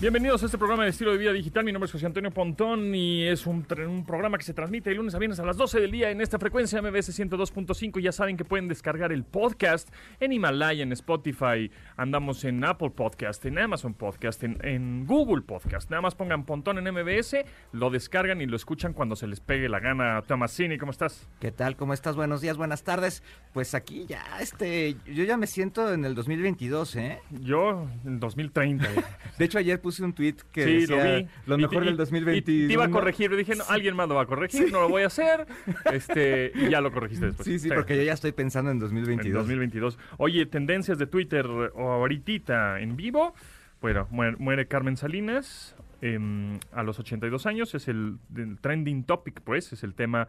Bienvenidos a este programa de estilo de vida digital. Mi nombre es José Antonio Pontón y es un, programa que se transmite de lunes a viernes a las 12 del día en esta frecuencia MBS 102.5. Ya saben que pueden descargar el podcast en Himalaya, en Spotify. Andamos en Apple Podcast, en Amazon Podcast, en, en Google Podcast. Nada más pongan Pontón en MBS, lo descargan y lo escuchan cuando se les pegue la gana. Tomasini, ¿cómo estás? ¿Qué tal? ¿Cómo estás? Buenos días, buenas tardes. Pues aquí ya, este, yo ya me siento en el 2022, ¿eh? Yo en 2030. De hecho, ayer puse un tweet que Sí, decía lo vi. lo mejor y- del y 2021. te iba a corregir, dije, no, alguien más lo va a corregir, no lo voy a hacer. Este, y ya lo corregiste después. Sí, sí, porque yo ya estoy pensando en En 2022. 2022. Oye, tendencias de Twitter o ahorita en vivo. Bueno, muere, muere Carmen Salinas em, a los 82 años. Es el, el trending topic, pues. Es el tema,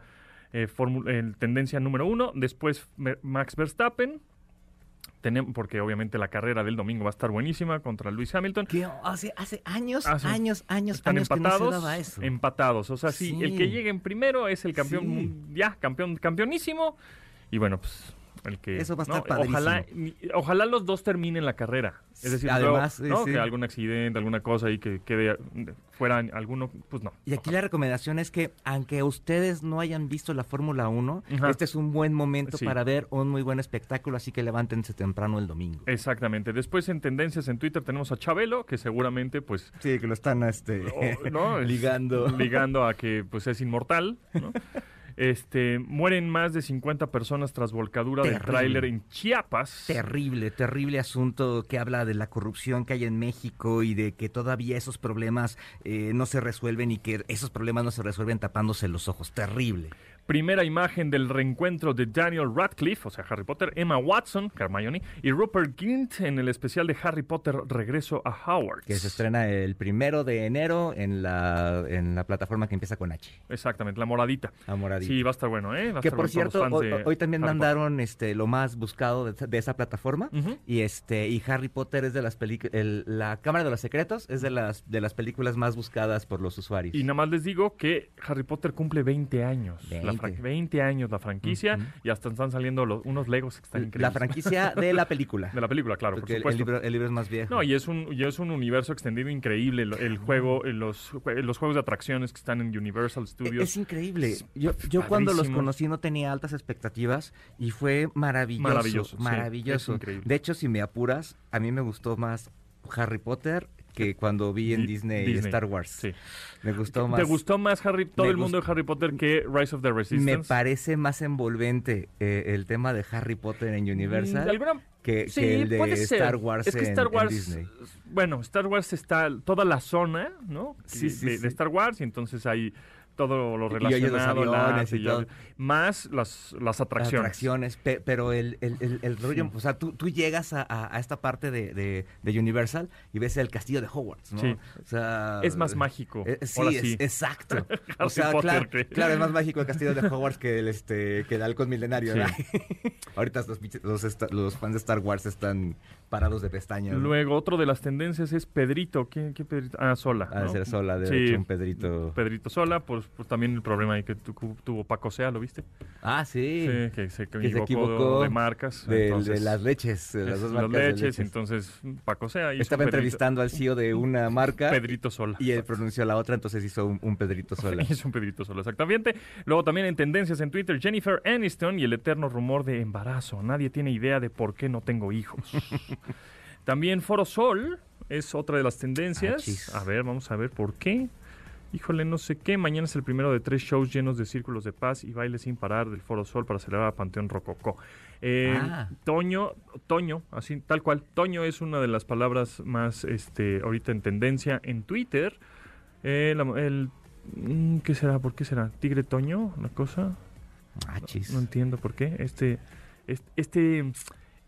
eh, el tendencia número uno. Después Max Verstappen. Tenemos, porque obviamente la carrera del domingo va a estar buenísima contra Lewis Hamilton. Que hace, hace años, Hace- años, años, Están años empatados, que no se daba eso. empatados. O sea, sí, Sí. el que llegue en primero es el campeón, Sí. ya, campeón, campeonísimo. Y bueno, pues el que Eso va a estar ¿no? padrísimo. Ojalá, ni- ojalá los dos terminen la carrera. Es decir, Además, luego, ¿no? sí, sí. que algún accidente, alguna cosa ahí que quede fuera alguno, pues no. Y aquí la recomendación es que, aunque ustedes no hayan visto la Fórmula 1, Ajá. este es un buen momento Sí. para ver un muy buen espectáculo, así que levántense temprano el domingo. Exactamente. Después en tendencias en Twitter tenemos a Chabelo, que seguramente pues Sí, que lo están este, o- ¿no? Es- ligando. ligando a que pues es inmortal, ¿no? Este, mueren más de 50 personas tras volcadura del Terrible. tráiler en Chiapas. Terrible, terrible asunto que habla de la corrupción que hay en México y de que todavía esos problemas eh, no se resuelven y que esos problemas no se resuelven tapándose los ojos. Terrible. Primera imagen del reencuentro de Daniel Radcliffe, o sea, Harry Potter, Emma Watson, Hermione, y Rupert Grint en el especial de Harry Potter Regreso a Howard. Que se estrena el primero de enero en la, en la plataforma que empieza con H. Exactamente, la moradita. Amoradito. Sí, va a estar bueno, ¿eh? Va a que estar por bueno cierto, hoy, hoy también Harry Potter. mandaron este lo más buscado de, esa- de esa plataforma y este y Harry Potter es de las películas la Cámara de los Secretos es de las de las películas más buscadas por los usuarios. Y nada más les digo que Harry Potter cumple 20 años. La 20. fran- 20 años la franquicia y hasta están saliendo los- unos Legos que están increíbles. la franquicia de la película. De la película, claro, Porque el, por el libro, el libro es más viejo. No, y es un y es un universo extendido increíble. El, el juego, los, los juegos de atracciones que están en Universal Studios. Es increíble. Es Yo, yo cuando los conocí no tenía altas expectativas y fue maravilloso. Maravilloso, sí, Maravilloso. es increíble. De hecho, si me apuras, a mí me gustó más Harry Potter que cuando vi en Di- Disney, Disney, Star Wars. Sí. Me gustó más. ¿Te gustó más Harry, todo el mundo de Harry Potter que Rise of the Resistance? Me parece más envolvente eh, el tema de Harry Potter en Universal alguna- que, Sí, que el de puede ser. Star Wars, Es que en- Star en Wars, Disney. bueno, Star Wars está toda la zona, ¿no? Sí, de- sí. de Star Wars y entonces hay todo lo Y los relacionado, el aviones y todo. más las, las Las atracciones. pe- pero el, el, el- el rollo, Sí. o sea, tú, tú llegas a, a- esta parte de, de- de Universal y ves el castillo de Hogwarts, ¿no? Sí. O sea, Es más mágico. eh, sí, Ahora es- sí. exacto. o sea, claro, ¿qué? claro, es más mágico el castillo de Hogwarts que el este que el halcón milenario. Sí. Ahorita los, los, los fans de Star Wars están parados de pestañas. ¿no? Luego, otro de las tendencias es Pedrito. ¿Quién, qué Pedrito? Ah, Sola. Ser sola, de Sí, hecho, un Pedrito. Pedrito Sola, pues, pues también el problema ahí que tu- tuvo Paco Sea, ¿lo viste? Ah, sí. Sí, que se se equivocó, equivocó de marcas. De, entonces, de las leches, de las dos las marcas de leches, entonces Paco Sea hizo Estaba Pedrito- entrevistando al CEO de una marca Pedrito Sola. y él pronunció la otra, entonces hizo un, un Pedrito sola. Es un Pedrito Sola, exactamente. Luego también en tendencias en Twitter, Jennifer Aniston y el eterno rumor de embarazo. Nadie tiene idea de por qué no tengo hijos. también Foro Sol es otra de las tendencias. Achis. A ver, vamos a ver por qué. Híjole, no sé qué. Mañana es el primero de tres shows llenos de círculos de paz y baile sin parar del Foro Sol para celebrar a Panteón Rococó. Eh, Ah. Toño, Toño, así tal cual. Toño es una de las palabras más, este, ahorita en tendencia en Twitter. Eh, la- el, mm, ¿qué será? ¿Por qué será? ¿Tigre Toño? ¿La cosa? Ah. No entiendo por qué. Este, este, este,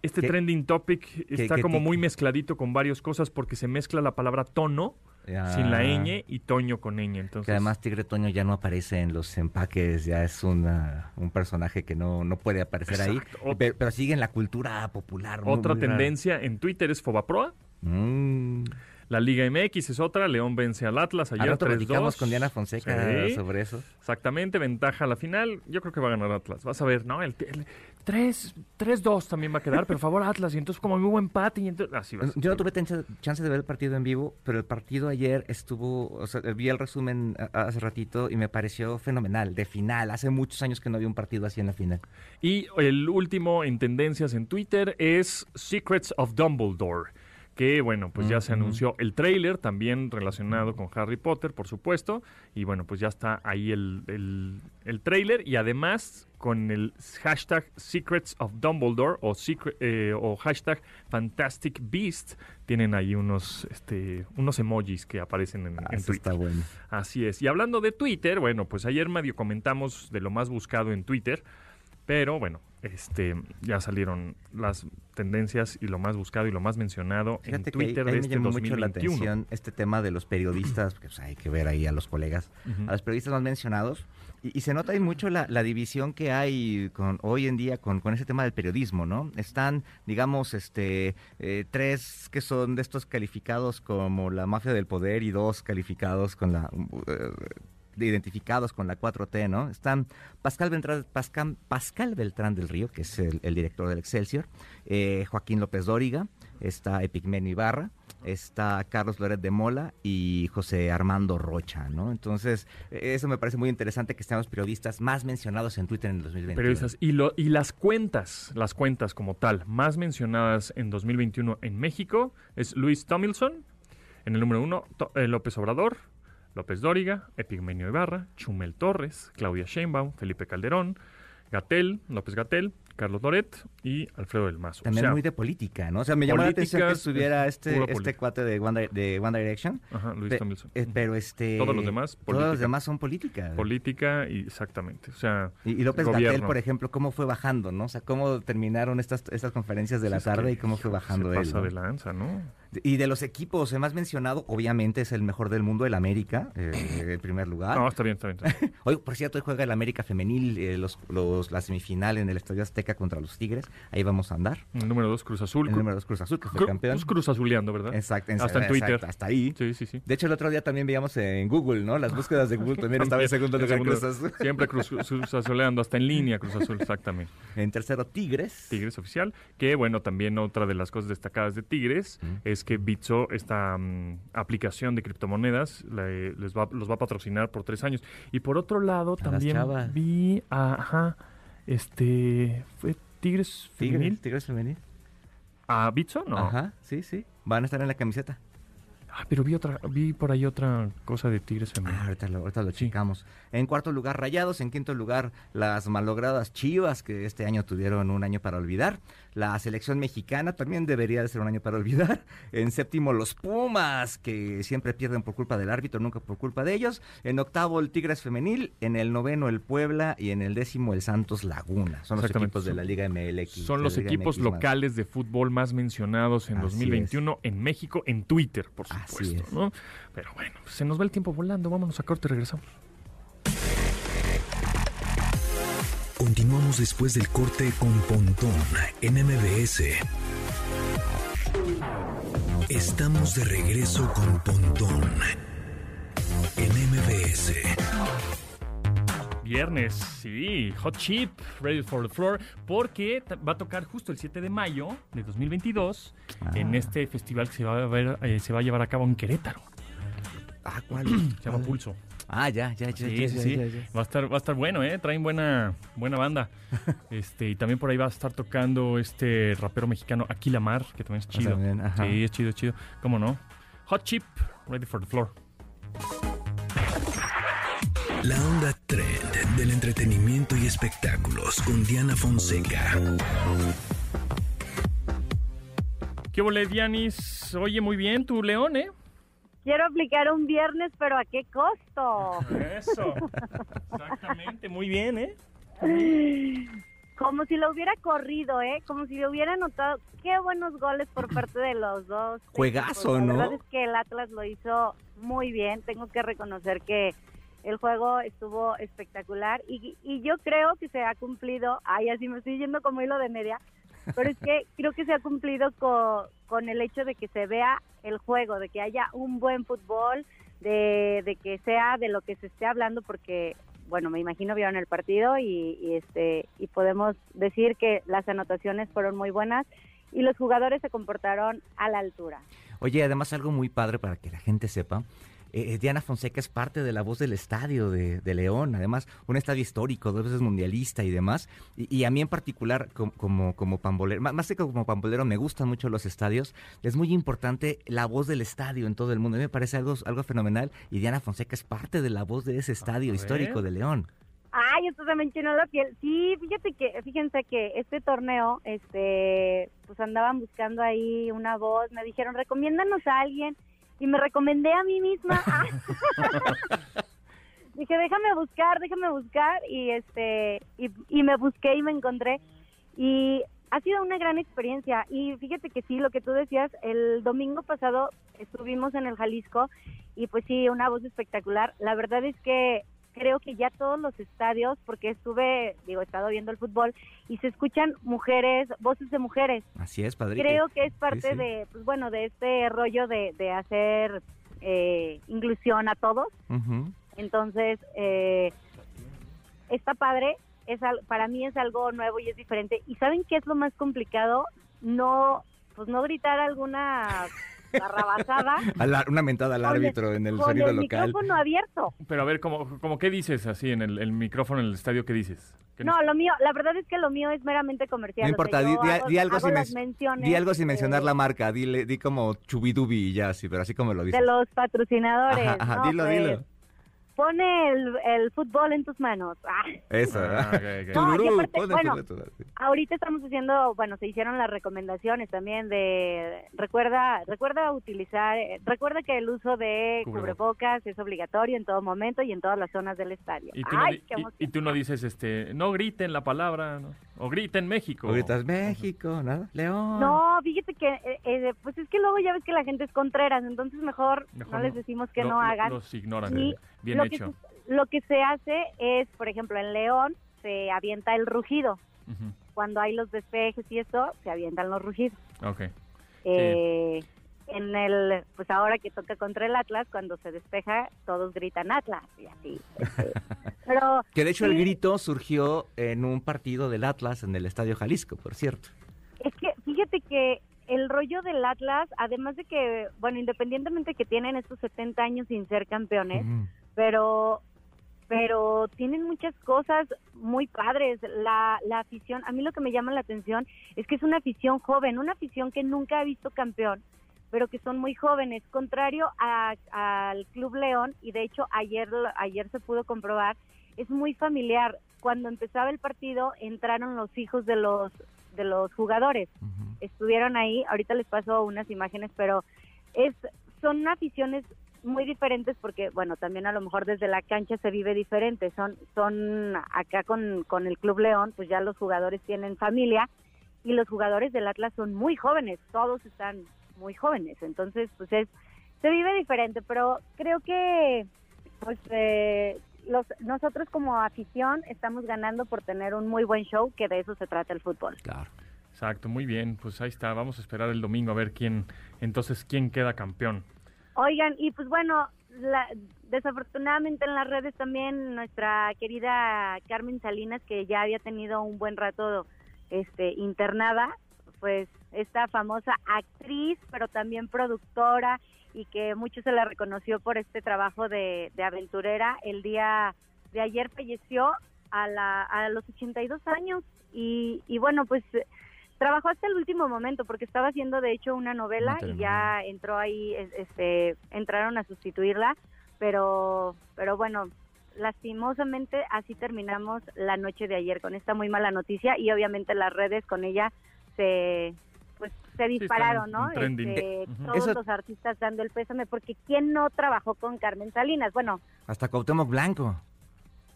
este trending topic está como muy mezcladito con varias cosas porque se mezcla la palabra tono sin la Ah, ñ y Toño con ñ. Entonces, Que además Tigre Toño ya no aparece en los empaques, ya es una, un personaje que no, no puede aparecer Exacto. ahí, pero, pero sigue en la cultura popular. otra muy tendencia en Twitter es Fobaproa. Mm, La Liga MX es otra, León vence al Atlas ayer rato 3-2. platicamos con Diana Fonseca Sí. sobre eso. Exactamente, ventaja a la final. Yo creo que va a ganar Atlas. Vas a ver, ¿no? El, el 3 3-2 también va a quedar, pero favor Atlas. Y entonces como hubo empate y entonces... Así va a ser. Yo no tuve chance de ver el partido en vivo, pero el partido ayer estuvo, o sea, vi el resumen hace ratito y me pareció fenomenal, de final. Hace muchos años que no había un partido así en la final. Y el último en tendencias en Twitter es Secrets of Dumbledore. Que bueno, pues ya se anunció el trailer, también relacionado con Harry Potter, por supuesto. Y bueno, pues ya está ahí el, el. Y además con el hashtag Secrets of Dumbledore o, secret, eh, o hashtag Fantastic Beast, tienen ahí unos, este, unos emojis que aparecen en, Ah, en Twitter. está bueno. Así es. Y hablando de Twitter, bueno, pues ayer medio comentamos de lo más buscado en Twitter, pero bueno, este ya salieron las tendencias y lo más buscado y lo más mencionado Fíjate en que ahí, Twitter ahí de me este llamó mucho la 2021. atención este tema de los periodistas, porque pues, hay que ver ahí a los colegas, a los periodistas más mencionados. Y, y se nota ahí mucho la, la división que hay con, hoy en día con, con ese tema del periodismo, ¿no? Están, digamos, este eh, tres que son de estos calificados como la mafia del poder y dos calificados con la... eh, identificados con la 4T, ¿no? Están Pascal Beltrán, Pascal, Pascal Beltrán del Río, que es el, director del Excelsior, eh, Joaquín López Dóriga, está Epigmenio Ibarra, está Carlos Loret de Mola y José Armando Rocha, ¿no? Entonces, eso me parece muy interesante que estén los periodistas más mencionados en Twitter en el 2021. Periodistas. Y, y las cuentas, las cuentas como tal, más mencionadas en 2021 en México es Luis Tomilson, en el número uno, eh, López Obrador, López Dóriga, Epigmenio Ibarra, Chumel Torres, Claudia Sheinbaum, Felipe Calderón, Gatel, López Gatel, Carlos Loret y Alfredo del Mazo. O También sea, muy de política, ¿no? O sea, me llamó la atención que estuviera es este, este cuate de One, de One Direction. Ajá, Luis Pe- eh, pero este... Todos los demás, Todos los demás son política. Política y exactamente. O sea, Y, y López. Gatel, por ejemplo, cómo fue bajando, ¿no? O sea, cómo terminaron estas, estas conferencias de la tarde y cómo fue bajando se él. pasa ¿no? de lanza, ¿no? Y de los equipos, el más mencionado, obviamente, es el mejor del mundo, el América, eh, en primer lugar. No, está bien, está bien. está bien. Hoy, por cierto, hoy juega el América Femenil, eh, los, los- la semifinal en el Estadio Azteca contra los Tigres. Ahí vamos a andar. El número dos, Cruz Azul. El número dos Cruz Azul, que fue Cru- campeón. pues Cruz Azuleando, ¿verdad? Exacto, Hasta en exacto, Twitter. hasta ahí. Sí, sí, sí. De hecho, el otro día también veíamos en Google, ¿no? Las búsquedas de Google también estaba en segundo lugar Cruz Azul. Siempre Cruz, Cruz Azuleando, hasta en línea Cruz Azul, exactamente. En tercero, Tigres. Tigres oficial. Que bueno, también otra de las cosas destacadas de Tigres Mm. es que Bitso, esta mm, aplicación de criptomonedas, le- les va, los va a patrocinar por tres años. Y por otro lado, también vi ajá, este, ¿fue Tigres Tigres, femenil? Tigres Femenil. ¿A Bitso? No. Ajá, sí, sí. Van a estar en la camiseta. Ah, pero vi otra, vi por ahí otra cosa de Tigres femenil. Ah, ahorita lo, ahorita lo Sí. checamos. En cuarto lugar, Rayados. En quinto lugar, las malogradas Chivas, que este año tuvieron un año para olvidar. La selección mexicana también debería de ser un año para olvidar. En séptimo, los Pumas, que siempre pierden por culpa del árbitro, nunca por culpa de ellos. En octavo, el Tigres Femenil. En el noveno, el Puebla. Y en el décimo, el Santos Laguna. Son los equipos de la Liga MLX. Son los equipos MX locales de fútbol más mencionados en Así 2021 en México, en Twitter, por Así supuesto, es. ¿no? Pero bueno, pues se nos va el tiempo volando. Vámonos a corte y regresamos. Continuamos después del corte con Pontón en MBS. Estamos de regreso con Pontón Viernes, sí, Hot Chip, Ready for the Floor, porque va a tocar justo el 7 de mayo de 2022 en Ah. este festival que se va a, ver, eh, se va a llevar a cabo en Querétaro. Ah, ¿cuál? Se llama Pulso. Ah, ya, ya, ya. Sí, ya, sí, ya, sí. ya, ya. Va a estar, va a estar bueno, ¿eh? Traen buena, buena banda. Este, y también por ahí va a estar tocando este rapero mexicano Aquila Mar, que también es chido. también, ajá. sí, es chido, es chido. ¿Cómo no? Hot Chip, Ready for the Floor. La onda trend del entretenimiento y espectáculos con Diana Fonseca. ¿Qué ole, Dianis? Oye, muy bien, tu león, ¿eh? Quiero aplicar un viernes, pero ¿a qué costo? Eso. Exactamente, muy bien, ¿eh? Como si lo hubiera corrido, ¿eh? Como si lo hubiera anotado. Qué buenos goles por parte de los dos. Juegazo, equipos. La ¿no? verdad es que el Atlas lo hizo muy bien. Tengo que reconocer que el juego estuvo espectacular y, y yo creo que se ha cumplido. Ay, así me estoy yendo como hilo de media. pero es que creo que se ha cumplido con, con el hecho de que se vea el juego, de que haya un buen fútbol, de, de que sea de lo que se esté hablando, porque bueno, me imagino vieron el partido y, y, este y podemos decir que las anotaciones fueron muy buenas y los jugadores se comportaron a la altura. Oye, además algo muy padre para que la gente sepa. Eh, Diana Fonseca es parte de la voz del estadio de, de, León, además un estadio histórico, dos veces mundialista y demás. Y, y a mí en particular, como, como, como pambolero, más, más, que como pambolero, me gustan mucho los estadios. Es muy importante la voz del estadio en todo el mundo. A mí me parece algo, algo fenomenal y Diana Fonseca es parte de la voz de ese estadio histórico de León. Ay, esto se me enchinó la piel. Sí, fíjate que, fíjense que este torneo, este, pues andaban buscando ahí una voz, me dijeron, recomiéndanos a alguien, y me recomendé a mí misma. Dije, déjame buscar, déjame buscar, y este, y, me busqué y me encontré, y ha sido una gran experiencia, y fíjate que sí, lo que tú decías, el domingo pasado estuvimos en el Jalisco, y pues sí, una voz espectacular, la verdad es que creo que ya todos los estadios, porque estuve, digo, he estado viendo el fútbol y se escuchan mujeres, voces de mujeres. Así es, padre. Creo que es parte sí, sí. de, pues bueno, de este rollo de, de hacer eh, inclusión a todos. Uh -huh. Entonces, eh, está padre, es para mí es algo nuevo y es diferente. ¿Y saben qué es lo más complicado? No, pues no gritar alguna barrabasada. una mentada al árbitro en el sonido el local. micrófono abierto. Pero a ver, ¿cómo, cómo qué dices así en el, el, micrófono en el estadio? ¿Qué dices? ¿Qué no, lo mío, la verdad es que lo mío es meramente comercial. No importa, di, di, hago, di, algo sin di, algo sin mencionar la marca, di, di como chubidubi y ya, sí, pero así como lo dices. De los patrocinadores. Ajá, ajá no, dilo, pues, dilo. Pone el, el, fútbol en tus manos. Ah. Eso, ah, okay, okay. No, Tururú, aparte, bueno, ahorita estamos haciendo, bueno, se hicieron las recomendaciones también de, recuerda, recuerda utilizar, eh, recuerda que el uso de cubrebocas es obligatorio en todo momento y en todas las zonas del estadio. Y tú, Ay, no, y, y, tú no dices, este, no griten la palabra, ¿no? o griten México. O gritas México, ¿no? León. No, fíjate que, eh, eh, pues es que luego ya ves que la gente es contreras, entonces mejor, mejor no, les decimos que lo, no hagan. Los ignoran, y bien lo hecho. Que, lo que se hace es, por ejemplo, en León se avienta el rugido. Uh -huh. Cuando hay los despejes y eso, se avientan los rugidos. Ok. Eh, sí. En el, pues ahora que toca contra el Atlas, cuando se despeja, todos gritan Atlas y así. Este. Pero, que de hecho sí, el grito surgió en un partido del Atlas en el Estadio Jalisco, por cierto. Es que fíjate que el rollo del Atlas, además de que, bueno, independientemente que tienen estos 70 años sin ser campeones, uh -huh. Pero pero tienen muchas cosas muy padres. La, la afición, a mí lo que me llama la atención es que es una afición joven, una afición que nunca ha visto campeón, pero que son muy jóvenes, contrario al Club León, y de hecho ayer, ayer se pudo comprobar, es muy familiar. Cuando empezaba el partido entraron los hijos de los de los jugadores, uh -huh. estuvieron ahí, ahorita les paso unas imágenes, pero es son aficiones muy diferentes porque, bueno, también a lo mejor desde la cancha se vive diferente. Son, son acá con, con el Club León, pues ya los jugadores tienen familia y los jugadores del Atlas son muy jóvenes, todos están muy jóvenes. Entonces, pues es, se vive diferente, pero creo que, pues, eh, los, nosotros como afición estamos ganando por tener un muy buen show, que de eso se trata el fútbol. Claro. Exacto, muy bien, pues ahí está, vamos a esperar el domingo a ver quién, entonces, quién queda campeón. Oigan, y pues bueno, la, desafortunadamente en las redes también nuestra querida Carmen Salinas, que ya había tenido un buen rato este, internada, pues esta famosa actriz, pero también productora, y que mucho se la reconoció por este trabajo de, aventurera, el día de ayer falleció a, la, a los 82 años. Y, y bueno, pues trabajó hasta el último momento porque estaba haciendo de hecho una novela y ya entró ahí este entraron a sustituirla pero pero bueno lastimosamente así terminamos la noche de ayer con esta muy mala noticia y obviamente las redes con ella se pues se dispararon, sí, ¿no? Este, uh -huh. Todos Eso... los artistas dando el pésame porque quién no trabajó con Carmen Salinas, bueno, hasta Cuauhtémoc Blanco.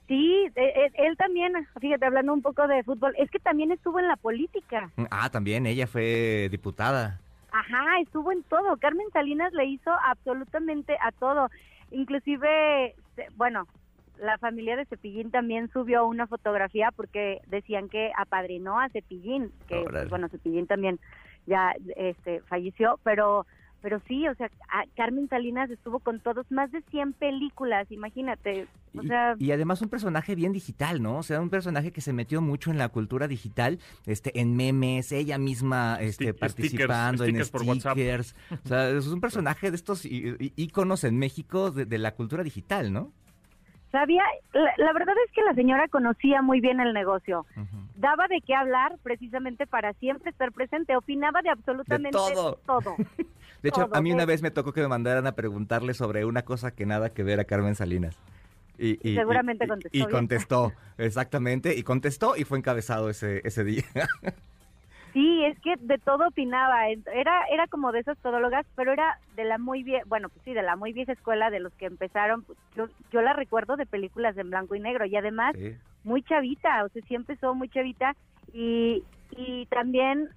Sí, él, él, también, fíjate, hablando un poco de fútbol, es que también estuvo en la política. Ah, también, ella fue diputada. Ajá, estuvo en todo. Carmen Salinas le hizo absolutamente a todo. Inclusive, bueno, la familia de Cepillín también subió una fotografía porque decían que apadrinó a Cepillín, que bueno, Cepillín también ya este falleció, pero pero sí, o sea, Carmen Salinas estuvo con todos, más de 100 películas, imagínate. O sea, y, además un personaje bien digital, ¿no? O sea, un personaje que se metió mucho en la cultura digital, este, en memes, ella misma este, participando en stickers. O sea, es un personaje de estos íconos en México de, la cultura digital, ¿no? Sabía, la, verdad es que la señora conocía muy bien el negocio. Daba de qué hablar precisamente para siempre estar presente. Opinaba de absolutamente todo. todo. De hecho, a mí una vez me tocó que me mandaran a preguntarle sobre una cosa que nada que ver a Carmen Salinas. Y, Seguramente contestó. Y, contestó, exactamente, y contestó y fue encabezado ese, ese día. Sí, es que de todo opinaba. Era era como de esas todólogas, pero era de la muy vieja, bueno, pues sí, de la muy vieja escuela de los que empezaron. Pues, yo, yo la recuerdo de películas en blanco y negro y además muy chavita, o sea, sí empezó muy chavita y, y también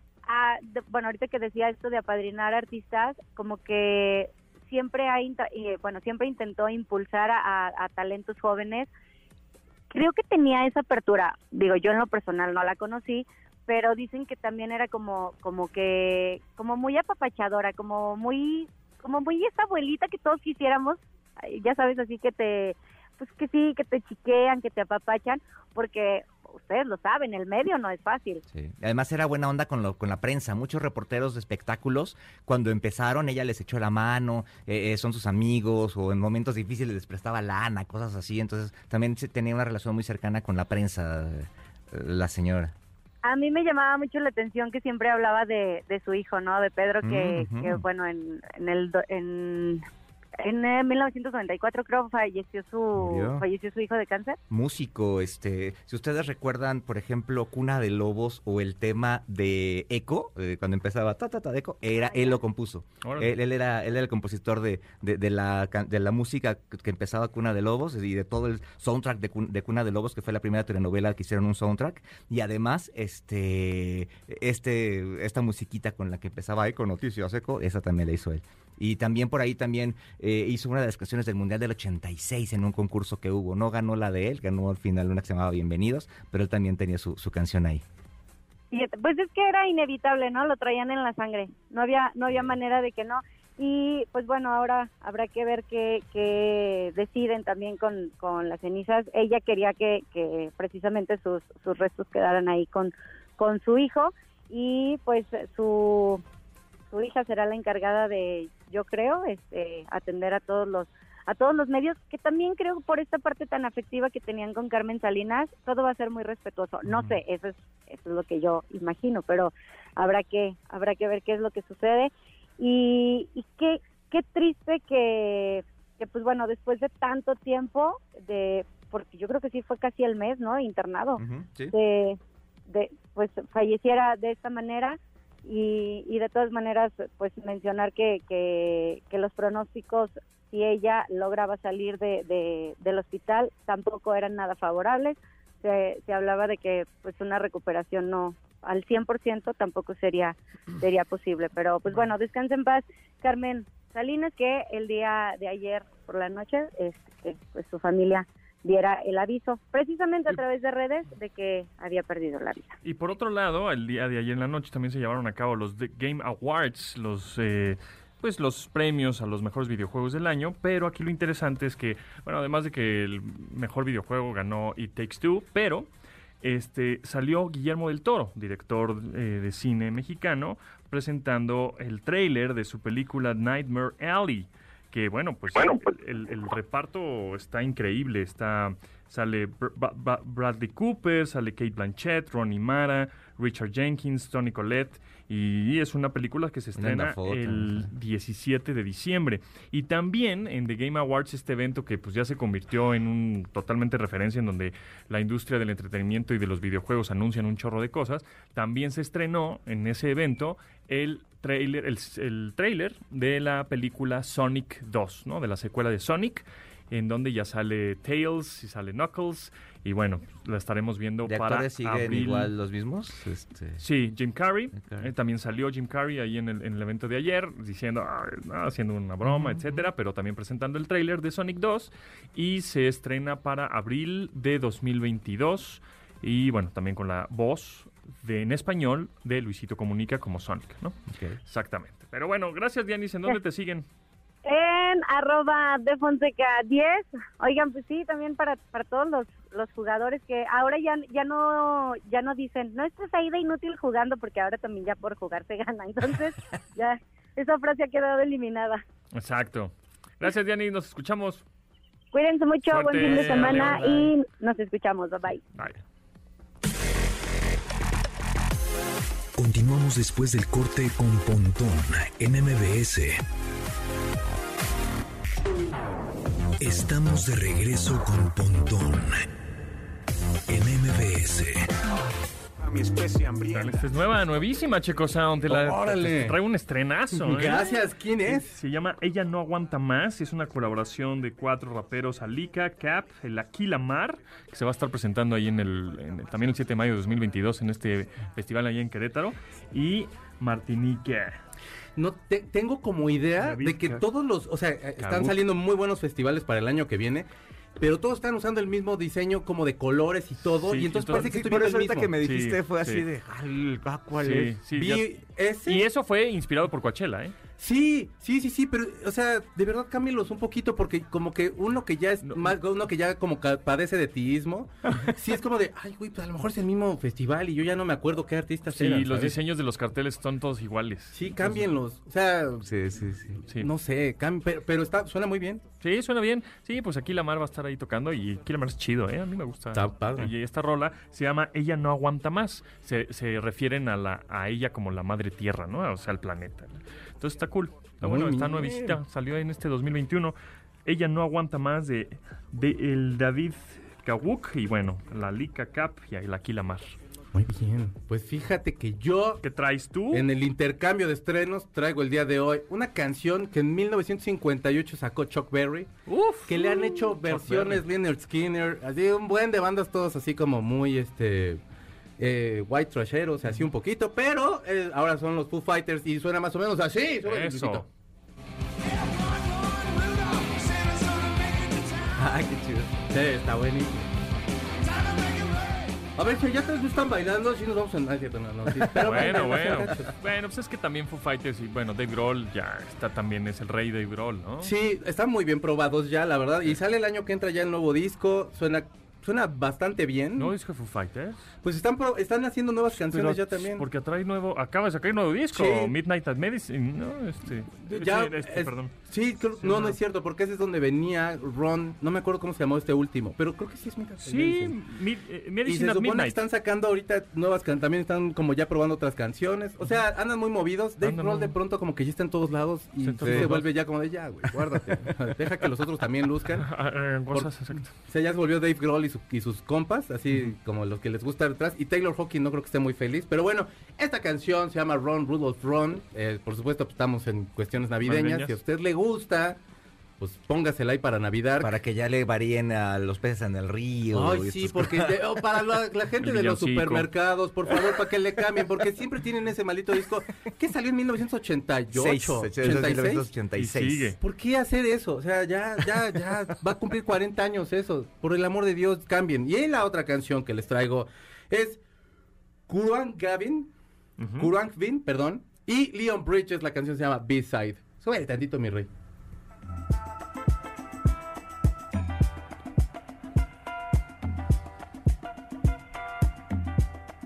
bueno, ahorita que decía esto de apadrinar artistas, como que siempre ha, bueno, siempre intentó impulsar a, talentos jóvenes. Creo que tenía esa apertura. Digo, yo en lo personal no la conocí, pero dicen que también era como, como que, como muy apapachadora, como muy, como muy esa abuelita que todos quisiéramos. Ya sabes, así que te, pues que sí, que te chiquean, que te apapachan, porque ustedes lo saben, el medio no es fácil. Sí. Además era buena onda con, lo, con la prensa. Muchos reporteros de espectáculos, cuando empezaron, ella les echó la mano, eh, eh, son sus amigos, o en momentos difíciles les prestaba lana, cosas así. Entonces también tenía una relación muy cercana con la prensa, eh, la señora. A mí me llamaba mucho la atención que siempre hablaba de, de su hijo, ¿no? De Pedro, que, que bueno, en, en el... En, en 1994 creo falleció su falleció su hijo de cáncer. Músico, este, si ustedes recuerdan, por ejemplo, Cuna de Lobos o el tema de Eco, eh, cuando empezaba ta ta ta de Eco, era él lo compuso. Él, era él era el compositor de, de, la de la música que empezaba Cuna de Lobos y de todo el soundtrack de, Cuna de Lobos que fue la primera telenovela que hicieron un soundtrack y además este este esta musiquita con la que empezaba Eco Noticias Eco, esa también la hizo él. Y también por ahí también eh, hizo una de las canciones del Mundial del 86 en un concurso que hubo. No ganó la de él, ganó al final una que se llamaba Bienvenidos, pero él también tenía su, canción ahí. Pues es que era inevitable, ¿no? Lo traían en la sangre. No había, no había manera de que no. Y pues bueno, ahora habrá que ver qué, deciden también con, con, las cenizas. Ella quería que, que precisamente sus, sus restos quedaran ahí con, con su hijo y pues su, su hija será la encargada de yo creo, este, atender a todos los a todos los medios, que también creo por esta parte tan afectiva que tenían con Carmen Salinas, todo va a ser muy respetuoso. No sé, eso es, eso es lo que yo imagino, pero habrá que, habrá que ver qué es lo que sucede. Y, y qué, qué triste que, que, pues bueno, después de tanto tiempo, de porque yo creo que sí fue casi el mes, ¿no? Internado, de, de, pues falleciera de esta manera y, y de todas maneras pues mencionar que, que, los pronósticos si ella lograba salir de, del hospital tampoco eran nada favorables. Se, se hablaba de que pues una recuperación no al 100% tampoco sería sería posible. Pero pues bueno descanse en paz Carmen Salinas que el día de ayer por la noche este, pues su familia diera el aviso, precisamente a través de redes, de que había perdido la vida. Y por otro lado, el día de ayer en la noche también se llevaron a cabo los Game Awards, los... Eh, pues los premios a los mejores videojuegos del año, pero aquí lo interesante es que, bueno, además de que el mejor videojuego ganó It Takes Two, pero este salió Guillermo del Toro, director eh, de cine mexicano, presentando el tráiler de su película Nightmare Alley que bueno, pues, pues el, reparto está increíble, está sale Bradley Cooper, sale Kate Blanchett, Ronnie Mara, Richard Jenkins, Tony Collette y es una película que se estrena el 17 de diciembre. Y también en The Game Awards, este evento que pues ya se convirtió en un totalmente referencia en donde la industria del entretenimiento y de los videojuegos anuncian un chorro de cosas, también se estrenó en ese evento el trailer, el, trailer de la película Sonic 2, ¿no? De la secuela de Sonic. En donde ya sale Tails y sale Knuckles. Y bueno, la estaremos viendo ¿De para actores siguen abril. igual los mismos? Este, Sí, Jim Carrey. Eh, también salió Jim Carrey ahí en el, en el evento de ayer diciendo, "Ah, no, haciendo una broma, etcétera, pero también presentando el tráiler de Sonic 2 y se estrena para abril de 2022 y bueno, también con la voz de, en español de Luisito Comunica como Sonic, ¿no? Exactamente. Pero bueno, gracias Dianis. ¿En dónde te siguen? En arroba de Fonseca 10. Oigan, pues sí, también para, para todos los, los jugadores que ahora ya, ya no ya no dicen, no estés ahí de inútil jugando, porque ahora también ya por jugar se gana. Entonces, ya esa frase ha quedado eliminada. Exacto. Gracias Dianis, nos escuchamos. Cuídense mucho, buen fin de semana Bye, y nos escuchamos. Bye bye. Bye. Continuamos después del corte con Pontón en MBS. Estamos de regreso con Pontón en MBS. a mi especie hambrienta. Esta es nueva, nuevísima, Checo Sound. Te la, Órale. te trae un estrenazo. ¿eh? Gracias, ¿quién es? Se llama Ella no aguanta más. Es una colaboración de cuatro raperos: Alika, Cap, el Aquila Mar, que se va a estar presentando ahí en el, en el- también el 7 de mayo de 2022 en este festival allá en Querétaro. Y Martinique. No te- tengo como idea de que todos los, o sea, eh, están saliendo muy buenos festivales para el año que viene, pero todos están usando el mismo diseño como de colores y todo, Sí, y entonces parece que Sí, estoy por viendo eso el mismo. que me dijiste Sí, fue así sí. de, "Al- ah, ¿cuál Sí, es?". sí, Vi ya- ese. Y eso fue inspirado por Coachella, ¿eh? Sí, sí, sí, sí, pero, o sea, de verdad cámbienlos un poquito porque como que uno que ya es No. más, uno que ya como padece de tiismo, sí es como de, ay, güey, pues a lo mejor es el mismo festival y yo ya no me acuerdo qué artistas Sí, eran, los ¿sabes? diseños de los carteles son todos iguales. Sí, cámbienlos, o sea, Sí, sí, sí. Sí. no sé, pero, pero está, suena muy bien. Sí, suena bien. Sí, pues aquí Lamar va a estar ahí tocando y aquí Lamar es chido, ¿eh? A mí me gusta. Está padre. Y esta rola se llama Ella no aguanta más. Se, se refieren a, la, a ella como la madre tierra, ¿no? O sea, el planeta. Entonces está cool. Está bueno, está nuevecita. Salió en este 2021. Ella no aguanta más de, de el David Kawuk y bueno, la Lika Cap y la aquí Lamar. Muy bien. Pues fíjate que yo ¿Qué traes tú? en el intercambio de estrenos traigo el día de hoy una canción que en 1958 sacó Chuck Berry, Uf. que le han hecho versiones Leonard Skinner, así un buen de bandas todos así como muy este eh, white trasheros, así un poquito, pero eh, ahora son los Foo Fighters y suena más o menos así. súbele, Eso. Ay, qué chido. Sí, está buenísimo. A ver, si ya todos están bailando, si nos vamos a... no, no, no, sí, pero Bueno, bueno. Bueno, pues es que también Foo Fighters y bueno, Dave Grohl ya está también, es el rey Dave Grohl, ¿no? Sí, están muy bien probados ya, la verdad. Y sale el año que entra ya el nuevo disco. Suena, suena bastante bien. ¿No es que Foo Fighters? Pues están, pro- están haciendo nuevas canciones ya también. Porque trae nuevo, acaba de sacar un nuevo disco, Sí. Midnight at Medicine, ¿no? Este, Ya, este, este, es- perdón. Sí, creo- Sí, no, no. no es cierto, porque ese es donde venía Ron. No me acuerdo cómo se llamó este último, pero creo que sí es Midnight Sí. Mid- eh, Y Medicine se at supone que Midnight. están sacando ahorita nuevas canciones, también están como ya probando otras canciones. O sea, andan muy movidos. Dave muy- de pronto como que ya está en todos lados y Sí, se vuelve ya como de ya, güey, guárdate. Deja que los otros también luzcan. Ah, eh, cosas, exacto. O sea, ya se volvió Dave Grohl y, su- y sus compas, así como los que les gusta detrás. Y Taylor Hawkins no creo que esté muy feliz. Pero bueno, esta canción se llama Ron Rudolph Ron. Eh, por supuesto, pues, estamos en cuestiones navideñas. Navideñas. Si a usted le gusta, pues póngasela ahí para Navidad. Para que ya le varíen a los peces en el río. Ay, y sí, porque de- oh, para la, la gente de los supermercados, por favor, para que le cambien, porque siempre tienen ese maldito disco que salió en 1988, Seis, 86. 1986. Y sigue. ¿Por qué hacer eso? O sea, ya, ya, ya va a cumplir 40 años eso. Por el amor de Dios, cambien. Y la otra canción que les traigo es Kurang Gavin, Ujú. Kurang Vin, perdón, y Leon Bridges, la canción se llama B-Side. Súbele tantito, mi rey.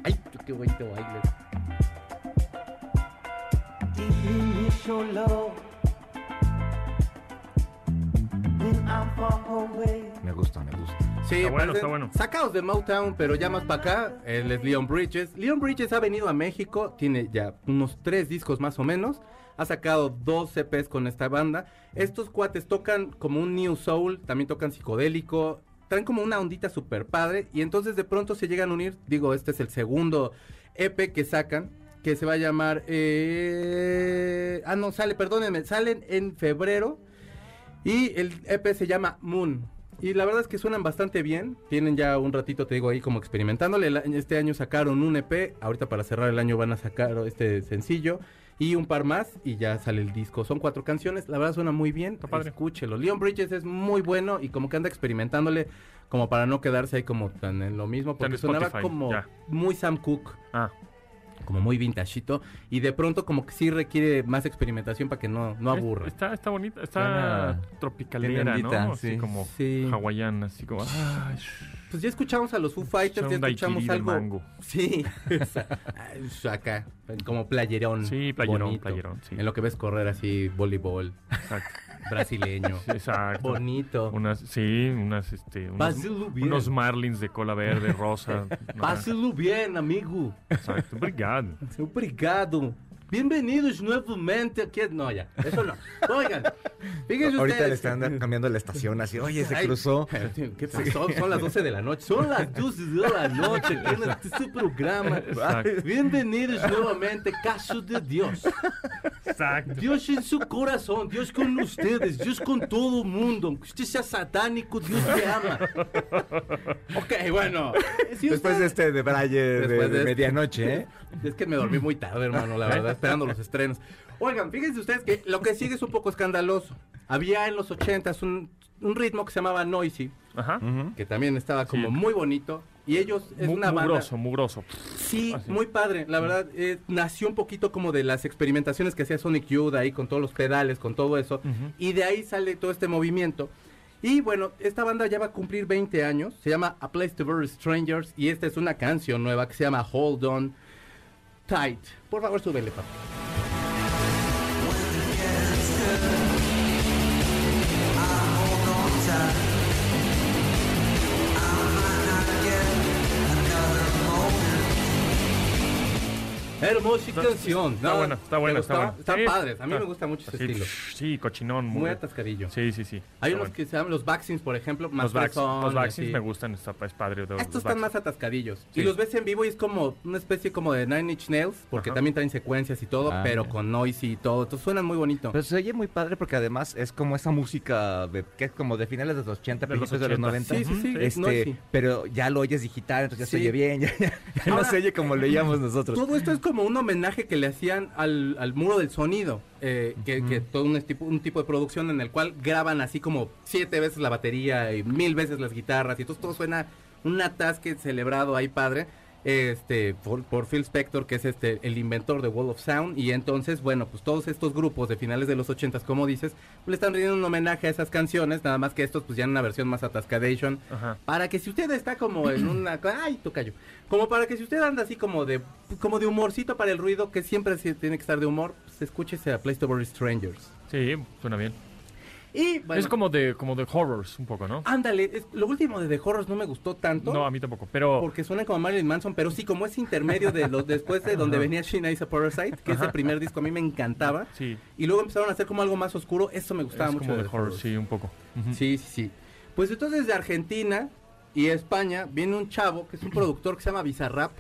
Ay, qué bonito baile. Me gusta, me gusta. Sí, Está bueno, está bueno. Sacados de Motown, pero ya más para acá, él es Leon Bridges. Leon Bridges ha venido a México, tiene ya unos tres discos más o menos. Ha sacado dos CPs con esta banda. Estos cuates tocan como un New Soul, también tocan psicodélico. Traen como una ondita super padre. Y entonces de pronto se llegan a unir. Digo, este es el segundo EP que sacan. Que se va a llamar. eh, Ah, no, sale, perdónenme. Salen en febrero. Y el EP se llama Moon. Y la verdad es que suenan bastante bien. Tienen ya un ratito, te digo, ahí como experimentándole. Este año sacaron un EP. Ahorita para cerrar el año van a sacar este sencillo. Y un par más y ya sale el disco. Son cuatro canciones. La verdad suena muy bien. Padre. Escúchelo. Leon Bridges es muy bueno y como que anda experimentándole como para no quedarse ahí como tan en lo mismo. Porque sonaba Spotify, como ya. muy Sam Cooke Ah, como muy vintagito y de pronto como que sí requiere más experimentación para que no, no aburra. Está, está bonita, está tropicalera, ¿no? Así sí. como Sí. hawaiana, así como... Ay, Pues ya escuchamos a los Foo Fighters, ya escuchamos algo. mango. Sí, acá, como playerón. Sí, playerón, bonito, playerón, sí. En lo que ves correr así, voleibol, exacto. Brasileño. Exacto. Bonito. Unas, sí, unas, este, unos, unos marlins de cola verde, rosa. Páselo bien, amigo. Exacto, obrigado. Obrigado. Bienvenidos nuevamente aquí. No, ya, eso no. Oigan, fíjense Ahorita ustedes. le están cambiando la estación así, oye, se Ay, cruzó. ¿Qué pasó? Son las 12 de la noche. Son las 12 de la noche en este programa. Exacto. Bienvenidos nuevamente, caso de Dios. Exacto. Dios en su corazón, Dios con ustedes, Dios con todo el mundo. Aunque usted sea satánico, Dios te ama. Ok, bueno. Si Después de este de Braille de de este- medianoche, ¿eh? Es que me dormí muy tarde, hermano, la verdad, esperando los estrenos. Oigan, fíjense ustedes que lo que sigue es un poco escandaloso. Había en los 80s un, un ritmo que se llamaba Noisy, Ajá. que también estaba como Sí. muy bonito. Y ellos es Mu- una banda. mugroso, mugroso. Sí, Así. muy padre. La verdad, eh, nació un poquito como de las experimentaciones que hacía Sonic Youth ahí con todos los pedales, con todo eso. Ujú. Y de ahí sale todo este movimiento. Y bueno, esta banda ya va a cumplir 20 años. Se llama A Place to Bury Strangers. Y esta es una canción nueva que se llama Hold On Tight. Por favor, súbele, papi. Hermosa canción. Está ¿no? buena, está ¿Te buena, está buena. Están Sí, padres. A mí está- me gusta mucho ese así, estilo. Sí, cochinón. Muy atascadillo. Sí, sí, sí. Hay unos bueno. que se llaman los vaccines, por ejemplo, más Los vaccines me gustan, está, es padre. Estos están más atascadillos. Sí. Y los ves en vivo y es como una especie como de Nine Inch Nails, porque Ajá. también traen secuencias y todo, Ah, pero ya. con noise y todo. Entonces suenan muy bonito. Pero se oye muy padre porque además es como esa música de, que es como de finales de los 80, De los principios de los 80. 90. Sí, sí, sí, Este, noisy. pero ya lo oyes digital, entonces ya se Sí. oye bien, ya, no se oye como leíamos nosotros. Todo esto es como un homenaje que le hacían al, al muro del sonido, eh, que, que todo un tipo, un tipo de producción en el cual graban así como siete veces la batería y mil veces las guitarras, y entonces todo suena un atasque celebrado ahí padre. Este, por, por Phil Spector, que es este, el inventor de Wall of Sound, y entonces, bueno, pues todos estos grupos de finales de los ochentas, como dices, le están rindiendo un homenaje a esas canciones, nada más que estos, pues ya en una versión más atascadation, Ajá. para que si usted está como en una ay tocayo como para que si usted anda así como de como de humorcito para el ruido que siempre se tiene que estar de humor pues escúchese a Place to Bury Strangers Sí, suena bien. Y bueno Es como de, como de horrors, un poco, ¿no? ándale es- lo último de The Horrors no me gustó tanto No, a mí tampoco. Pero porque suena como Marilyn Manson pero sí como es intermedio de los después de donde venía Sheena is a Parasite que ese primer disco a mí me encantaba sí, y luego empezaron a hacer como algo más oscuro eso me gustaba es mucho como de horrors, sí, un poco. Sí, sí, sí. Pues entonces de Argentina y España viene un chavo que es un productor que se llama Bizarrap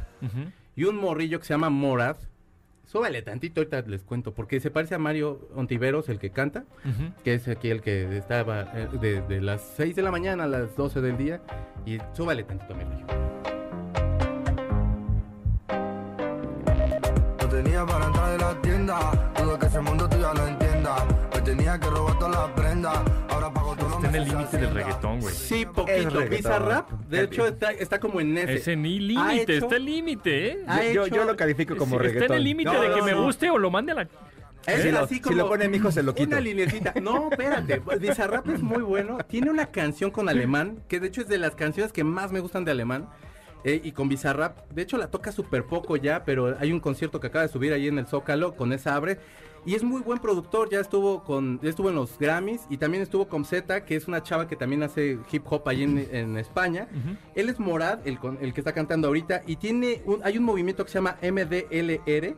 y un morrillo que se llama Morad. Súbale tantito, ahorita les cuento, porque se parece a Mario Ontiveros, el que canta, Ujú. que es aquí el que estaba eh, de, de las 6 de la mañana a las 12 del día. Y súbale tantito, mi rollo. No tenía para entrar en la tienda, dudo que ese mundo tú ya lo entienda. Me tenía que robar todas las prendas, ahora pago todo lo Está en el límite del reggaetón, güey. Sí, poquito. reggaetón. Bizarrap, de hecho, está, está como en ese. Ese ni límite, está el límite, ¿eh? yo, yo lo califico como Sí, reggaetón. Está en el límite No, de que no, me guste o lo mande a la... Es Si lo- así si como lo pone mi hijo, se lo quito. Una linecita. No, espérate. Bizarrap es muy bueno. Tiene una canción con alemán, que de hecho es de las canciones que más me gustan de alemán. eh, y con Bizarrap, de hecho la toca súper poco ya, pero hay un concierto que acaba de subir ahí en el Zócalo, con esa abre. Y es muy buen productor, ya estuvo con, ya estuvo en los Grammys y también estuvo con Z, que es una chava que también hace hip hop ahí en, en España. Él es Morad, el, con- el que está cantando ahorita, y tiene un, hay un movimiento que se llama MDLR,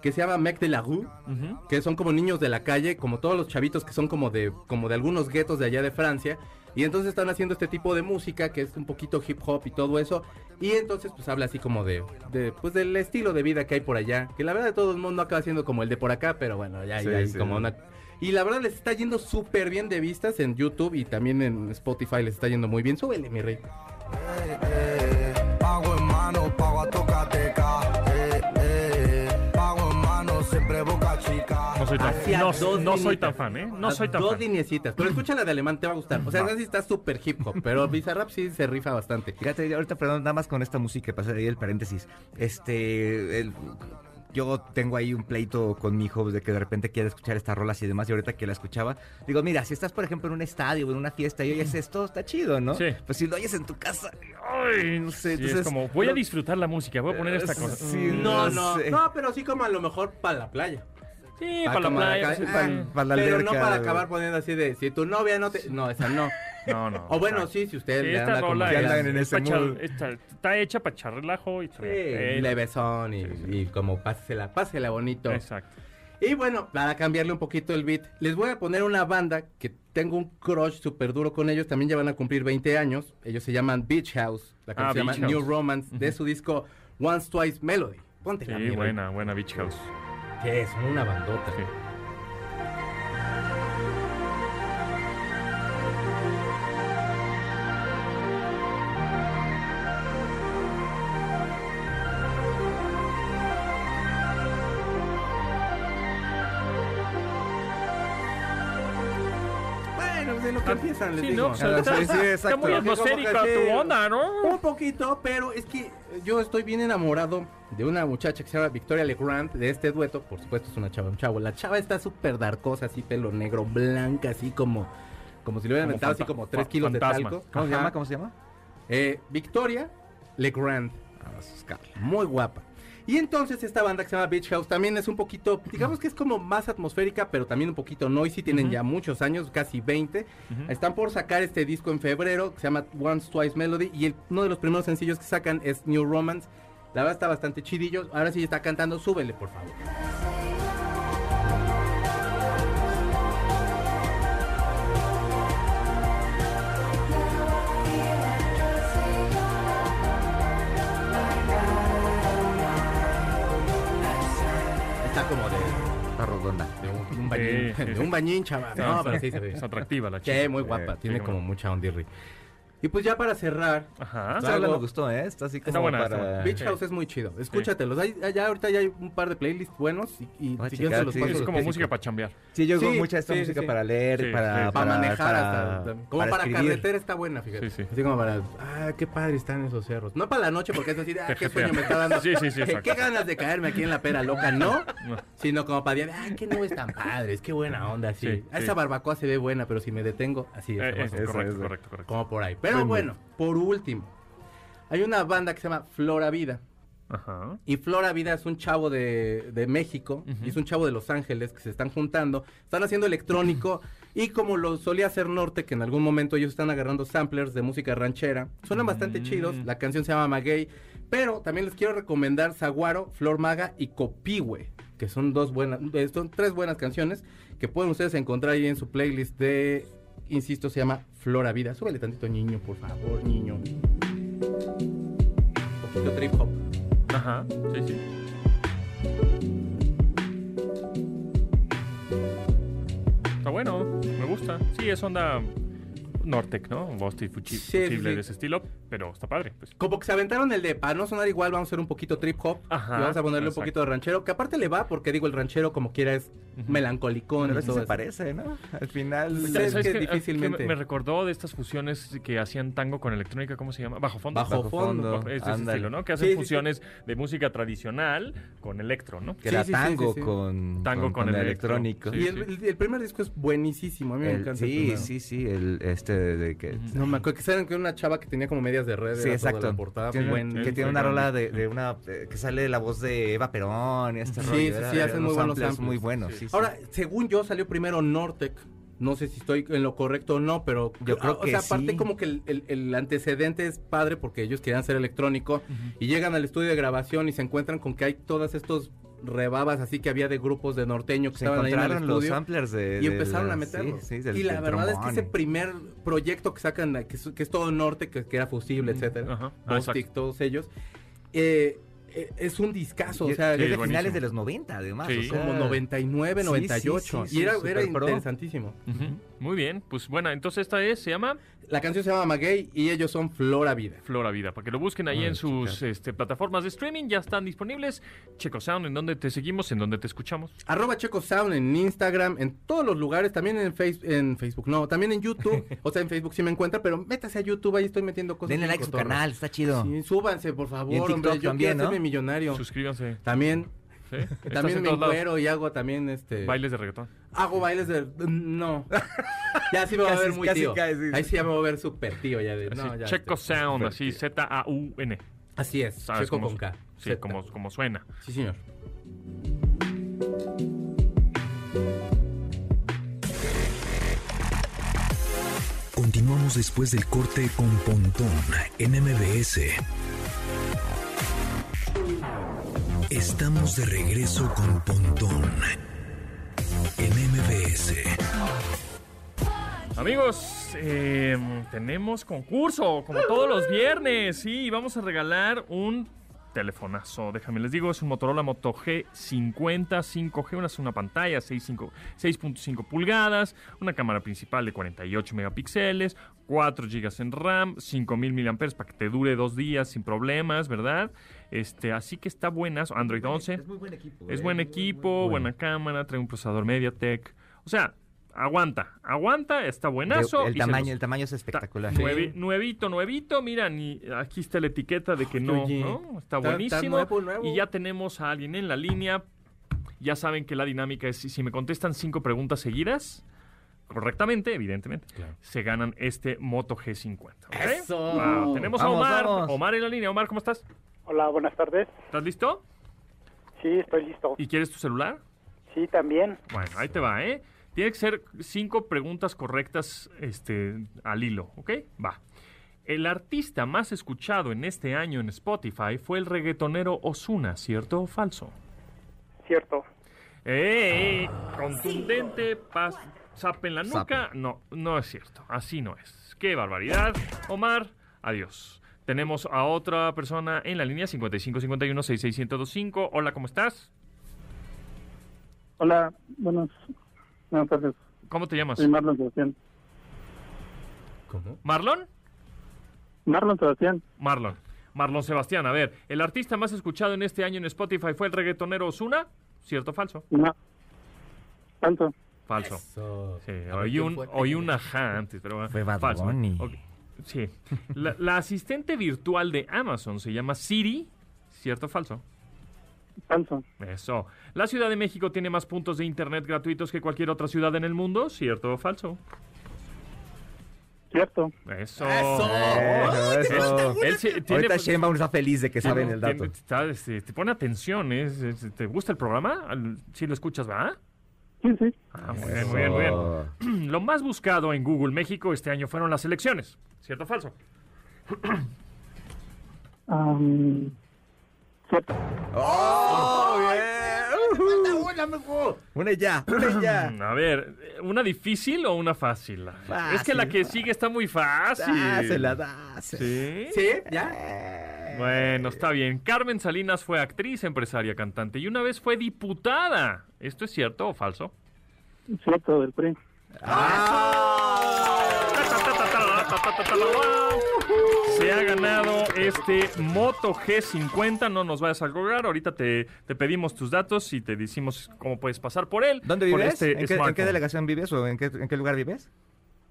que se llama Mec de la Rue, que son como niños de la calle, como todos los chavitos que son como de, como de algunos guetos de allá de Francia. Y entonces están haciendo este tipo de música que es un poquito hip hop y todo eso. Y entonces pues habla así como de, de pues del estilo de vida que hay por allá. Que la verdad de todo el mundo acaba siendo como el de por acá, pero bueno, ya, Sí, ya hay sí. como una Y la verdad les está yendo súper bien de vistas en YouTube y también en Spotify les está yendo muy bien. Súbele, mi rey. Eh, eh, pago en mano, pago a. No soy tan, Hacia no, dos no soy tan fan, ¿eh? No soy tan Dos fan. lineecitas. Pero escucha la de alemán, te va a gustar. O sea, esa sí está súper hip hop, pero Bizarrap sí se rifa bastante. Fíjate, ahorita, perdón, nada más con esta música, pasar ahí el paréntesis. Este, el- yo tengo ahí un pleito con mi hijo de que de repente quiere escuchar estas rolas y demás, y ahorita que la escuchaba, digo, mira, si estás, por ejemplo, en un estadio o en una fiesta y oyes esto, está chido, ¿no? Sí. Pues si lo oyes en tu casa, ay, no sé, Sí, entonces... es como, voy a disfrutar la música, voy a poner esta Eh, cosa. sí, Mm. No, No no, sé. no, pero sí como a lo mejor para la playa. Sí, Ah, para la playa. acá- sí, ah, para- para la pero alberca, no para acabar poniendo así de, si tu novia no te... No, esa no. No, no. O bueno, sí, si usted Sí, le anda como andan en es ese echar- mood. está hecha para echar relajo y Sí, levesón y, y como pásela, pásela bonito. Exacto. Y bueno, para cambiarle un poquito el beat, les voy a poner una banda que tengo un crush súper duro con ellos. También ya van a cumplir 20 años. Ellos se llaman Beach House. La canción Ah, se llama Beach House. New Romance de su disco Once Twice Melody. Ponte Sí, buena, buena Beach House. Que es una bandota. Sí. Les Sí, digo. no, pues, está, sí, muy atmosférica tu onda, ¿no? Un poquito, pero es que yo estoy bien enamorado de una muchacha que se llama Victoria Legrand, de este dueto. Por supuesto, es una chava, un chavo. La chava está súper darkosa, así pelo negro, blanca, así como, como si le hubieran metido así como 3 fa- kilos fantasma. de talco. ¿Cómo se llama? ¿Cómo se llama? Eh, Victoria Legrand. Vamos a buscarla. Muy guapa. Y entonces esta banda que se llama Beach House también es un poquito, digamos que es como más atmosférica, pero también un poquito noisy. Tienen ya muchos años, casi 20. Ujú. Están por sacar este disco en febrero que se llama Once Twice Melody. Y el- uno de los primeros sencillos que sacan es New Romance. La verdad está bastante chidillo. Ahora sí está cantando, súbele por favor. Bañín, Sí, sí, de un bañín, chaval. No, pero sí se ve. Es atractiva la chica. Sí, muy guapa. Tiene como mucha ondirri. Y pues ya para cerrar, Ajá. Rola Algo- me gustó, ¿eh? Está así como Está buena, para... está buena. Beach Sí. House es muy chido. Escúchatelos. Hay, ya ahorita ya hay un par de playlists buenos y, y si se los sí. paso Es como música para chambear. Sí, yo Sí, oigo mucha esta sí, sí, música sí. para leer, Sí, para, sí. Para manejar para- hasta, como para, carretera está buena, fíjate. Sí, sí. Así como para, ah, qué padre están esos cerros. No para la noche porque es así, de, ah, qué sueño me está dando. Sí, sí, sí, qué, ganas de caerme aquí en la pera loca, no. No. Sino como para decir, ay, qué nubes tan padres, qué buena onda, así. Sí, Ah, sí. Esa barbacoa se ve buena, pero si me detengo, así es. Eh, correcto, correcto, correcto. como por ahí. Pero bueno, por último, hay una banda que se llama Flora Vida. Ajá. Y Flora Vida es un chavo de, de México y es un chavo de Los Ángeles que se están juntando, están haciendo electrónico y como lo solía hacer Norte, que en algún momento ellos están agarrando samplers de música ranchera, suenan bastante Mm. chidos, la canción se llama Maguey, pero también les quiero recomendar Zaguaro, Flor Maga y Copihue, que son dos buenas, eh, son tres buenas canciones que pueden ustedes encontrar ahí en su playlist de, insisto, se llama Flora Vida. Súbele tantito niño, por favor, niño. Un poquito trip hop. Ajá. Sí, sí. Está bueno, me gusta. Sí, es onda Nortec, ¿no? Un Bosti fuchi- Sí, sí, posible sí. de ese estilo, pero está padre. Pues. Como que se aventaron el de para no sonar igual, vamos a hacer un poquito trip hop. Ajá, y vamos a ponerle exacto. un poquito de ranchero, que aparte le va, porque digo, el ranchero como quiera es Ujú. melancolicón Pero y sí todo se eso. parece, ¿no? Al final... Sí, ¿Sabes es que qué? difícilmente. Que me, me recordó de estas fusiones que hacían tango con electrónica, ¿cómo se llama? Bajo fondo. Bajo fondo, Es ese estilo, ¿no? Que hacen Sí, sí, sí. fusiones de música tradicional con electro, ¿no? Que Sí, era tango sí, sí. con, Tango con el electro. electrónico. Y el, primer disco es buenísimo, a mí me encanta. sí, sí, sí, el este de que... No me acuerdo que saben que era una chava que tenía como medias de red. Sí, exacto. La portada, Tiene- buen- que tiene una rola de, de una eh, que sale la voz de Eva Perón y este Sí, rollo. sí, era- sí, eran hacen muy buenos samples samples. muy buenos. Sí. sí, sí. Ahora, según yo, salió primero Nortec. No sé si estoy en lo correcto o no, pero Yo creo o que sea, aparte sí. como que el, el- el antecedente es padre porque ellos querían ser electrónico y llegan al estudio de grabación y se encuentran con que hay todos estos rebabas así que había de grupos de norteño que se estaban ahí en el encontraron los samplers de... y de empezaron a meterlos. sí, sí, del- y la del verdad es que ese primer proyecto que sacan, que es, que es todo norte, que, que era fusible, etcétera, Ajá. Ah, Bostik, exacto. todos ellos, eh, eh, es un discazo, Y o sea, es de buenísimo. finales de los 90, además. Sí. o sea, como 99, sí, 98. sí, sí, y era, era interesantísimo. Muy bien, pues bueno, entonces esta es, se llama La canción se llama Maguey y ellos son Flora Vida. Flora Vida, para que lo busquen ahí Ay, en sus este, plataformas de streaming, ya están disponibles. Checo Sound, en donde te seguimos, en donde te escuchamos. Arroba Checo Sound en Instagram, en todos los lugares, también en, face- en Facebook, no, también en YouTube. o sea, en Facebook sí me encuentra, pero métase a YouTube, ahí estoy metiendo cosas. Denle like a su canal, está chido. Sí, súbanse, por favor, Y en TikTok hombre. Yo también, quiero ¿no? millonario. Suscríbanse. También, también en me lados. encuero y hago también este. Bailes de reggaetón. Hago bailes de. No. ya sí me va a ver muy casi tío. sí. Ahí sí ya me va a ver súper tío. Ya de, Así, no, ya, Checo Sound, así. Z-A-U-N. Así es, ¿Sabes Checo con K. Sí, Z. como, como suena. Sí, señor. Continuamos después del corte con Pontón en MBS. Estamos de regreso con Pontón en MBS. Amigos, eh, tenemos concurso, como todos los viernes. Sí, vamos a regalar un telefonazo. Déjame les digo, es un Motorola Moto G50 5G, una, una pantalla 6.5 6.5 pulgadas, una cámara principal de 48 megapíxeles, 4 GB en RAM, 5000 mAh para que te dure dos días sin problemas, ¿verdad? Este, así que está buenas. Android 11. muy buen equipo. Es eh, buen muy, muy, equipo, bueno. buena cámara, trae un procesador MediaTek. O sea, aguanta, aguanta, está buenazo. El y tamaño, el tamaño es está espectacular. nuevi- nuevito, nuevito, mira, ni, aquí está la etiqueta de que no, Oye, ¿no? Está está- buenísimo. está nuevo, nuevo. Y ya tenemos a alguien en la línea. Ya saben que la dinámica es, si me contestan cinco preguntas seguidas, correctamente, evidentemente, Claro. se ganan este Moto G50. ¿ok? ¡Eso! Wow, Tenemos a Omar. vamos. Omar en la línea. Omar, ¿cómo estás? Hola, buenas tardes. ¿Estás listo? Sí, estoy listo. ¿Y quieres tu celular? Sí, también. Bueno, ahí te va, ¿eh? Tiene que ser cinco preguntas correctas este, al hilo, ¿ok? Va. El artista más escuchado en este año en Spotify fue el reggaetonero Osuna, ¿cierto o falso? Cierto. ¡Ey! Contundente, paz, zap en la nuca. No, no es cierto. Así no es. ¡Qué barbaridad! Omar, adiós. Tenemos a otra persona en la línea 5551-66125. Hola, ¿cómo estás? Hola, buenas, buenas tardes. ¿Cómo te llamas? Soy Marlon Sebastián. ¿Cómo? ¿Marlon? Marlon Sebastián. Marlon. Marlon Sebastián, a ver, el artista más escuchado en este año en Spotify fue el reggaetonero Osuna, ¿cierto o falso? No. Tanto. Falso. Eso. Sí, oí ¿quién un, oí un ajá antes, pero bueno, Fue Bad falso. Bunny. Ok, Sí. La, la asistente virtual de Amazon se llama Siri, ¿cierto o falso? Falso. Eso. La Ciudad de México tiene más puntos de internet gratuitos que cualquier otra ciudad en el mundo, ¿cierto o falso? Cierto. Eso. Eso, eso. Él sí- tiene- Ahorita Sheinbaum está feliz de que saben el dato. Tiene- está, este, te pone atención, ¿eh? ¿te gusta el programa? Sí lo escuchas, ¿va? Sí, sí. Ah, muy bien, muy bien, muy bien. Lo más buscado en Google México este año fueron las elecciones. ¿Cierto o falso? Am, cierto. ¡Oh, bien! Una ya, una ya. A ver, ¿una difícil o una fácil? Es que la que sigue está muy fácil. Dásela, dásela. ¿Sí? ¿Sí? ¿Ya? Bueno, está bien. Carmen Salinas fue actriz, empresaria, cantante y una vez fue diputada. ¿Esto es cierto o falso? Cierto, del PRI. Se ha ganado este Moto G50, no nos vayas a colgar, ahorita te, te pedimos tus datos y te decimos cómo puedes pasar por él. ¿Dónde vives? este ¿En, qué, en qué delegación vives o en qué, en qué lugar vives?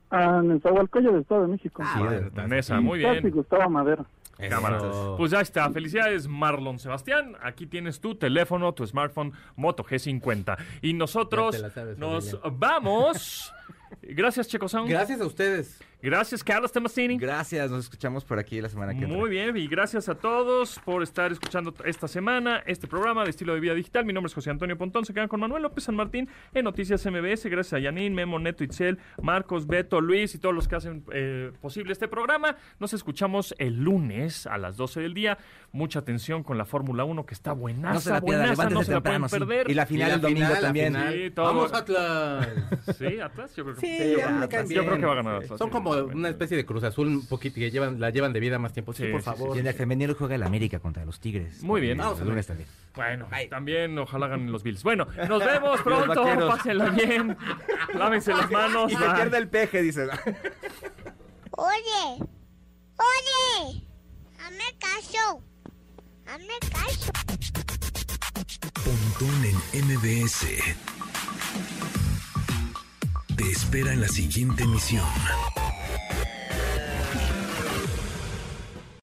Ah, en el Zahualcoyo del Estado de México. Sí, bueno, En esa, muy Casi bien. Gustavo Madero. Cámara. Pues ya está. Felicidades, Marlon Sebastián. Aquí tienes tu teléfono, tu smartphone Moto G50. Y nosotros sabes, nos vamos. Gracias, Checo Sound. Gracias a ustedes. Gracias, Carlos Tomasini. Gracias, nos escuchamos por aquí la semana que entra. Muy bien, y gracias a todos por estar escuchando esta semana este programa de estilo de vida digital. Mi nombre es José Antonio Pontón. Se quedan con Manuel López San Martín en Noticias MBS. Gracias a Yanin, Memo, Neto, Itzel, Marcos, Beto, Luis y todos los que hacen eh, posible este programa. Nos escuchamos el lunes a las 12 del día. Mucha atención con la Fórmula 1 que está buenaza, No se la pierdan, buenaza, no levántese se la pueden temprano. sí. perder. Y la final Y la el domingo final, la también. final. Sí, todo. Vamos, Atlas. Sí, Atlas, yo creo que, Sí, yo, yo creo que va a ganar Atlas. Son como como una especie de Cruz Azul un poquito que llevan, la llevan de vida más tiempo. Sí, Sí, por sí, favor. Y en el femenino juega el América contra los Tigres. Muy bien. El Vamos a lunes también. Bueno, también ojalá ganen los Bills. Bueno, nos vemos pronto. Pásenla bien. Lávense las manos. Y se pierde el peje, dice. Oye, oye, hazme caso, hazme caso. Pontón en MBS. Te espera en la siguiente emisión.